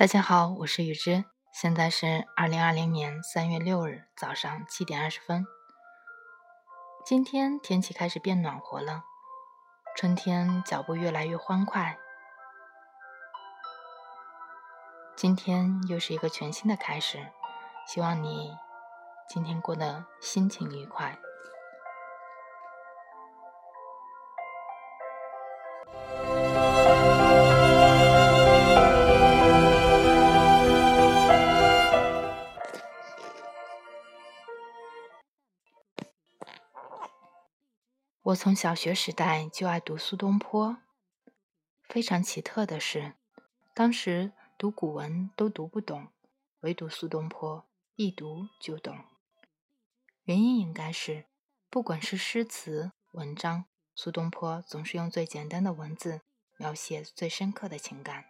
大家好，我是雨之，现在是二零二零年三月六日早上七点二十分。今天天气开始变暖和了，春天脚步越来越欢快。今天又是一个全新的开始，希望你今天过得心情愉快。我从小学时代就爱读苏东坡。非常奇特的是，当时读古文都读不懂，唯独苏东坡一读就懂。原因应该是，不管是诗词文章，苏东坡总是用最简单的文字描写最深刻的情感。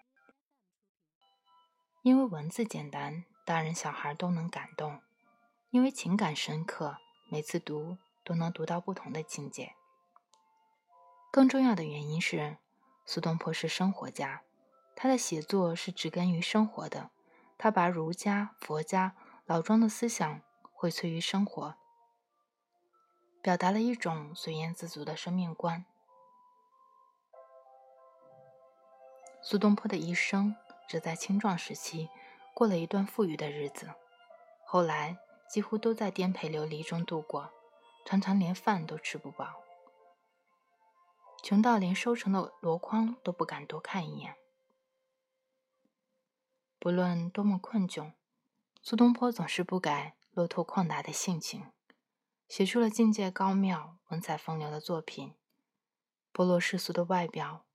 因为文字简单，大人小孩都能感动；因为情感深刻，每次读都能读到不同的境界。更重要的原因是，苏东坡是生活家，他的写作是植根于生活的。他把儒家、佛家、老庄的思想荟萃于生活，表达了一种随缘自足的生命观。苏东坡的一生只在青壮时期过了一段富裕的日子，后来几乎都在颠沛流离中度过，常常连饭都吃不饱。穷到连收成的箩筐都不敢多看一眼。不论多么困窘，苏东坡总是不改落拓旷达的性情，写出了境界高妙、文采风流的作品。不落世俗的外表，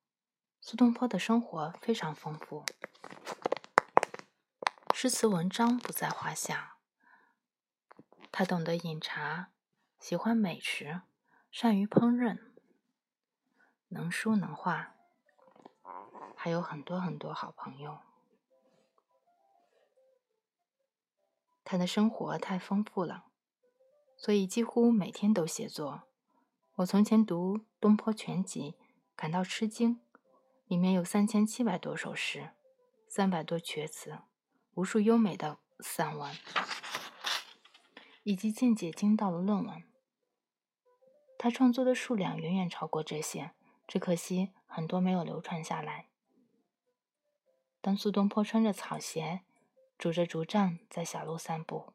苏东坡的生活非常丰富，诗词文章不在话下。他懂得饮茶，喜欢美食，善于烹饪。能说能画，还有很多很多好朋友。他的生活太丰富了，所以几乎每天都写作。我从前读《东坡全集》，感到吃惊，里面有三千七百多首诗，三百多阙词，无数优美的散文，以及见解精到的论文。他创作的数量远远超过这些。只可惜很多没有流传下来。当苏东坡穿着草鞋，拄着竹杖在小路散步，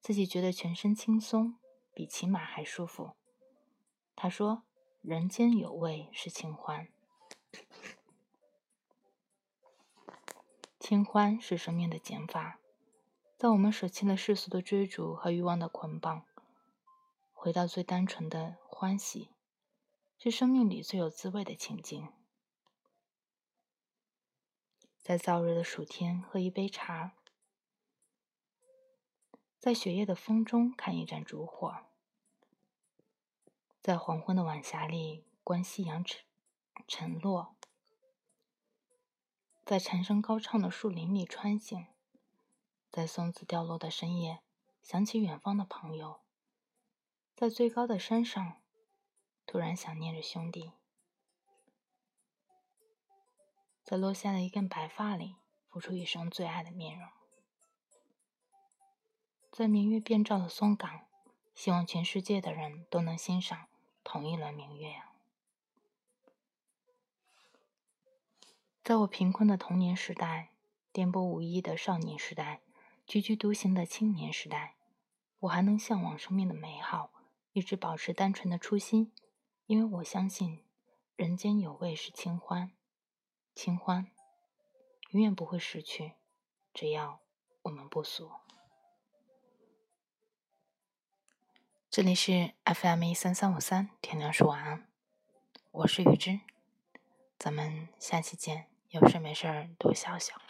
自己觉得全身轻松，比骑马还舒服。他说：“人间有味是清欢，清欢是生命的减法，在我们舍弃了世俗的追逐和欲望的捆绑，回到最单纯的欢喜。”是生命里最有滋味的情景，在燥热的暑天喝一杯茶，在雪夜的风中看一盏烛火，在黄昏的晚霞里观夕阳沉沉落，在蝉声高唱的树林里穿行，在松子掉落的深夜想起远方的朋友，在最高的山上。突然想念着兄弟，在落下的一根白发里浮出一生最爱的面容，在明月遍照的松岗，希望全世界的人都能欣赏同一轮明月！在我贫困的童年时代，颠簸无依的少年时代，踽踽独行的青年时代，我还能向往生命的美好，一直保持单纯的初心。因为我相信，人间有味是清欢，清欢永远不会失去，只要我们不俗。这里是 FM 一三三五三，天亮说晚安，我是雨之，咱们下期见，有事没事多笑笑。